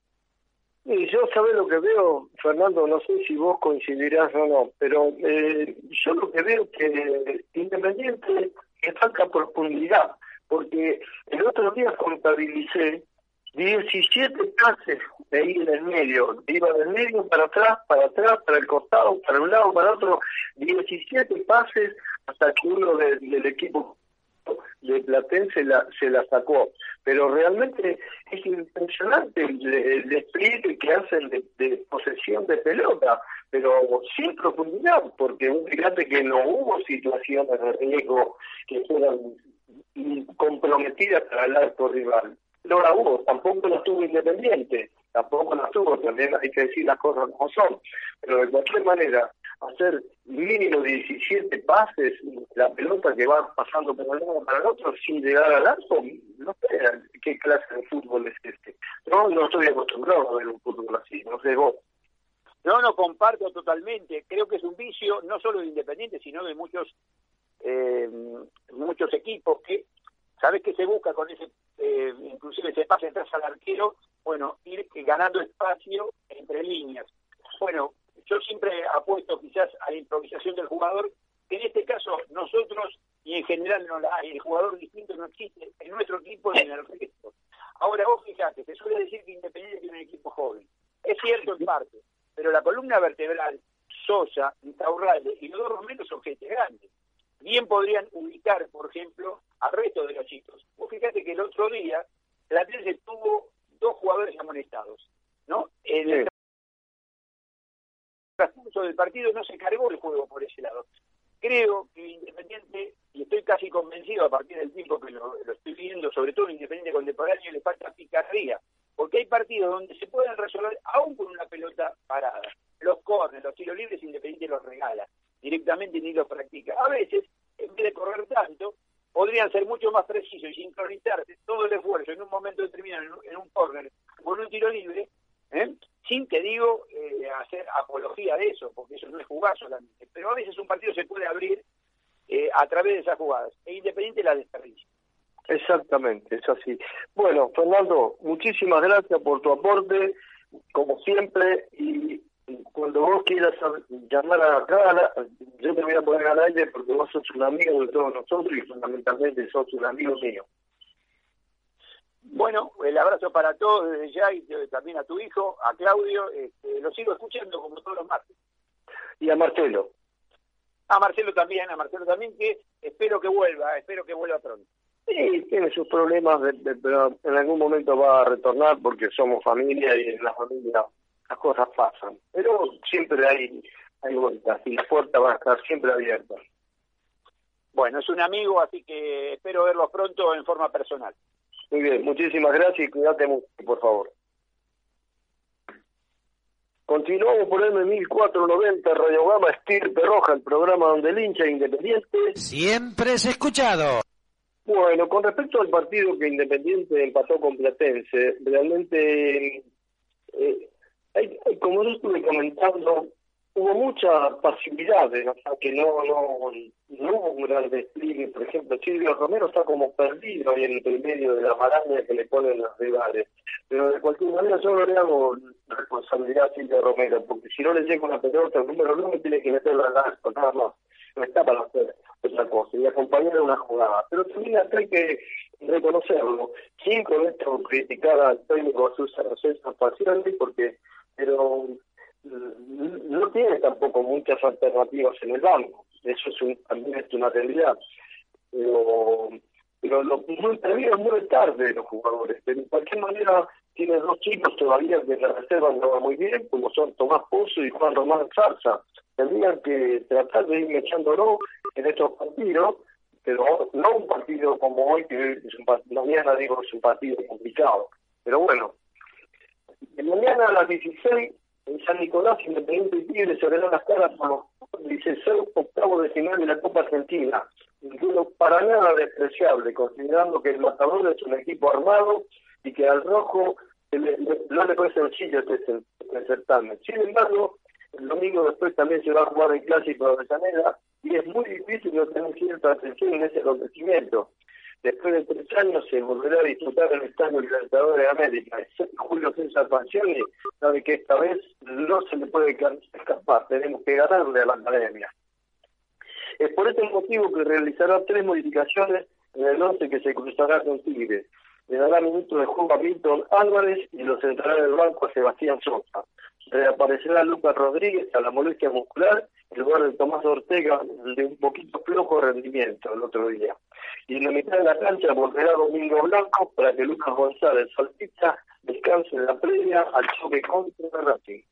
Y yo sabes lo que veo, Fernando, no sé si vos coincidirás o no, pero eh, yo lo que veo que Independiente le falta profundidad, porque el otro día contabilicé 17 pases de ir en el medio, iba del medio para atrás, para atrás, para el costado, para un lado, para otro, 17 pases hasta que uno del equipo de Platense la, se la sacó. Pero realmente es impresionante el, despliegue que hacen de, posesión de pelota, pero sin profundidad, porque fíjate que no hubo situaciones de riesgo que fueran comprometidas para el arco rival. No la hubo, tampoco la tuvo Independiente, tampoco la tuvo, también hay que decir las cosas como son. Pero de cualquier manera, hacer mínimo 17 pases, la pelota que va pasando por un lado para el otro sin llegar al arco, no sé qué clase de fútbol es este. No, no estoy acostumbrado a ver un fútbol así, no sé vos. No, no, comparto totalmente. Creo que es un vicio no solo de Independiente, sino de muchos eh, muchos equipos que, ¿sabes qué se busca con ese, eh, inclusive ese pase atrás al arquero? Bueno, ir ganando espacio entre líneas. Bueno, yo siempre apuesto quizás a la improvisación del jugador, que en este caso nosotros y en general no la el jugador distinto no existe en nuestro equipo ni en el resto. Ahora vos fíjate, te suele decir que Independiente tiene un equipo joven. Es cierto en parte, pero la columna vertebral, Sosa, Intaurralde y los dos Romero son gente grande. Bien podrían ubicar, por ejemplo, al resto de los chicos. Vos fíjate que el otro día la Platense tuvo dos jugadores amonestados, ¿no? El del partido no se cargó el juego por ese lado. Creo que Independiente, y estoy casi convencido a partir del tiempo que lo, estoy viendo, sobre todo Independiente contemporáneo, le falta picardía, porque hay partidos donde se pueden resolver aún con una pelota parada. Los corners, los tiros libres, Independiente los regala, directamente ni los practica. A veces, en vez de correr tanto, podrían ser mucho más precisos y sincronizarse todo el esfuerzo en un momento determinado en un, en un corner con un tiro libre, ¿eh? sin que digo eh, hacer apología de eso, porque eso no es jugar solamente, pero a veces un partido se puede abrir eh, a través de esas jugadas, e Independiente la desperdicia. Exactamente, es así. Bueno, Fernando, muchísimas gracias por tu aporte, como siempre, y cuando vos quieras llamar a acá, yo te voy a poner al aire porque vos sos un amigo de todos nosotros y fundamentalmente sos un amigo mío. Bueno, el abrazo para todos desde ya y también a tu hijo, a Claudio. Este, lo sigo escuchando como todos los martes. Y a Marcelo. A Marcelo también, a Marcelo también, que espero que vuelva, espero que vuelva pronto. Sí, tiene sus problemas, pero en algún momento va a retornar porque somos familia y en la familia las cosas pasan. Pero siempre hay, hay vueltas y la puerta va a estar siempre abierta. Bueno, es un amigo, así que espero verlo pronto en forma personal. Muy bien, muchísimas gracias y cuídate mucho, por favor. Continuamos por M1490, Radio Gama Estirpe Roja, el programa donde el hincha independiente siempre es escuchado. Bueno, con respecto al partido que Independiente empató con Platense, realmente, eh, hay, como yo estuve comentando, hubo mucha pasividad, o sea, que no, no, no hubo un gran despliegue. Por ejemplo, Silvio Romero está como perdido ahí en el medio de la maraña que le ponen los rivales. Pero de cualquier manera yo no le hago responsabilidad a Silvio Romero, porque si no le llega una pelota, el número uno tiene que meterla al arco, nada más. No está para hacer otra cosa y acompañar una jugada. Pero también hay que reconocerlo. ¿Quién con esto criticar al técnico a sus pasiones? Porque, pero no tiene tampoco muchas alternativas en el banco. Eso es un, también es una realidad. Pero, lo es muy tarde los jugadores. De cualquier manera, tiene dos chicos todavía que la reserva va muy bien, como son Tomás Pozo y Juan Román Zarza. Tendrían que tratar de ir echándolo en estos partidos, pero no un partido como hoy, que es un mañana digo es un partido complicado. Pero bueno, mañana a las 16 en San Nicolás, Independiente y Tigre se las caras por los 16 octavos de final de la Copa Argentina. Incluso para nada despreciable, considerando que el Matador es un equipo armado y que al rojo no le puede sencillo este, este certamen. Sin embargo, el domingo después también se va a jugar el Clásico de Avellaneda y es muy difícil no tener cierta atención en ese acontecimiento. Después de tres años se volverá a disputar el Estadio Libertadores de América. Julio César Pancioni sabe que esta vez no se le puede escapar, tenemos que ganarle a la academia. Es por este motivo que realizará tres modificaciones en el once que se cruzará con Tigre le dará minutos de juego a Milton Álvarez y lo centrará en el banco a Sebastián Sosa. Reaparecerá Lucas Rodríguez a la molestia muscular en lugar de Tomás Ortega de un poquito flojo rendimiento el otro día. Y en la mitad de la cancha volverá Domingo Blanco para que Lucas González Salpita descanse en la previa al choque contra Racing.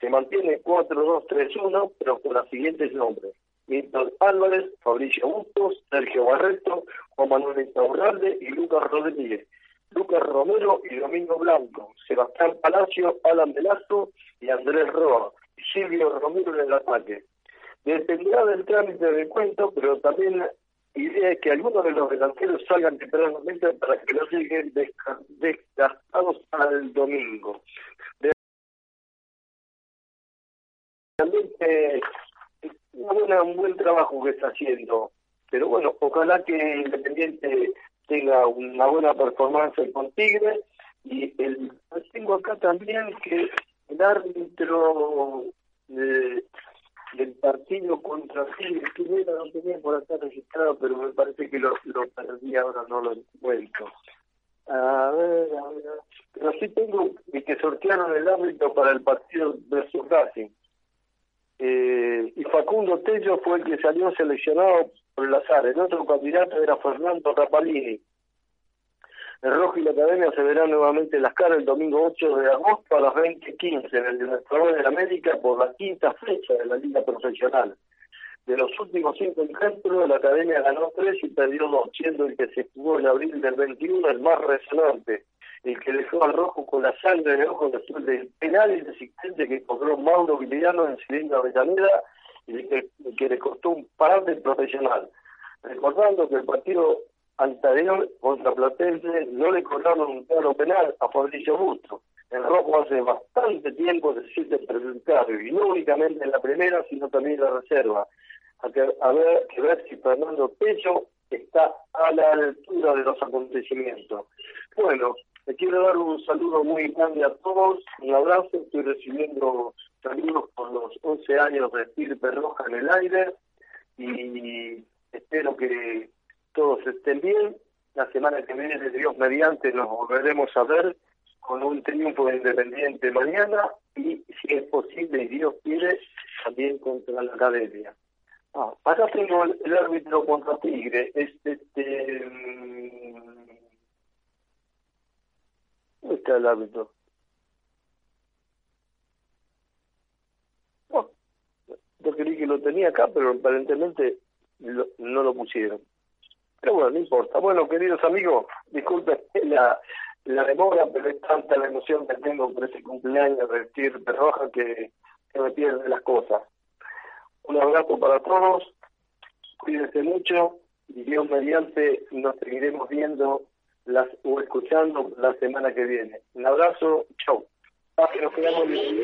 Se mantiene 4-2-3-1, pero con los siguientes nombres. Milton Álvarez, Fabricio Bustos, Sergio Barreto, Juan Manuel Instaurralde y Lucas Rodríguez. Lucas Romero y Domingo Blanco, Sebastián Palacio, Alan Velasco y Andrés Roa, Silvio Romero en el ataque. Dependerá del trámite de cuento, pero también idea es que algunos de los delanteros salgan tempranamente para que no lleguen desgastados al domingo. Realmente un buen trabajo que está haciendo, pero bueno, ojalá que Independiente tenga una buena performance con Tigre y el tengo acá también que el árbitro del partido contra Tigre, que era, lo tenía por acá registrado, pero me parece que lo, perdí, ahora no lo encuentro. A ver, a ver, pero sí tengo que sortearon el árbitro para el partido versus Racing. Eh, y Facundo Tello fue el que salió seleccionado por el azar. El otro candidato era Fernando Rapalini. El Rojo y la Academia se verán nuevamente en las caras el domingo 8 de agosto a las 20.15 en el Libertadores de América por la quinta fecha de la Liga Profesional. De los últimos cinco encuentros, la Academia ganó tres y perdió dos, siendo el que se jugó en abril del 21 el más resonante, el que dejó al Rojo con la sangre en el ojo después del penal inexistente que cobró Mauro Villano en Cilindro Avellaneda que, le costó un parate profesional. Recordando que el partido anterior contra Platense no le cobraron un claro penal a Fabricio Busto. El rojo hace bastante tiempo se siente perjudicado, y no únicamente en la primera, sino también en la reserva. A, que, a ver, si Fernando Pecho está a la altura de los acontecimientos. Bueno, le quiero dar un saludo muy grande a todos, un abrazo, estoy recibiendo saludos por los 11 años de Estirpe Roja en el aire y espero que todos estén bien. La semana que viene, de Dios mediante, nos volveremos a ver con un triunfo de Independiente mañana y, si es posible y Dios quiere, también contra la Academia. Ah, acá tengo el, árbitro contra Tigre. Este, ¿Dónde está el árbitro? Yo creí que lo tenía acá, pero aparentemente no lo pusieron. Pero bueno, no importa. Bueno, queridos amigos, disculpen la, la demora, pero es tanta la emoción que tengo por ese cumpleaños de Estirpe Roja que, que me pierde las cosas. Un abrazo para todos, cuídense mucho y Dios mediante nos seguiremos viendo las o escuchando la semana que viene. Un abrazo, chau. Ah, que nos quedamos